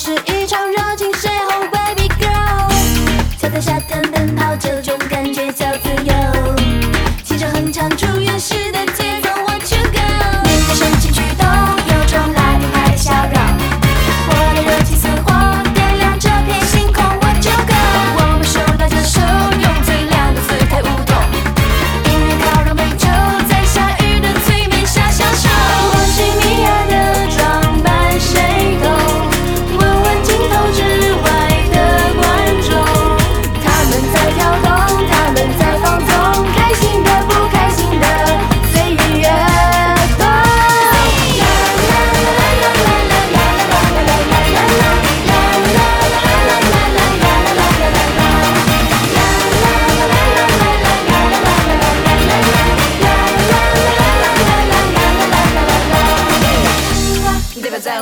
是一场热情邂逅 baby girl 夏天夏天的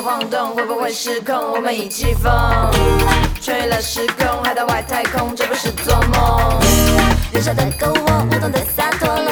晃动会不会失控？我们一起疯，穿越了时空，来到外太空，这不是做梦。燃烧的篝火，舞动的洒脱。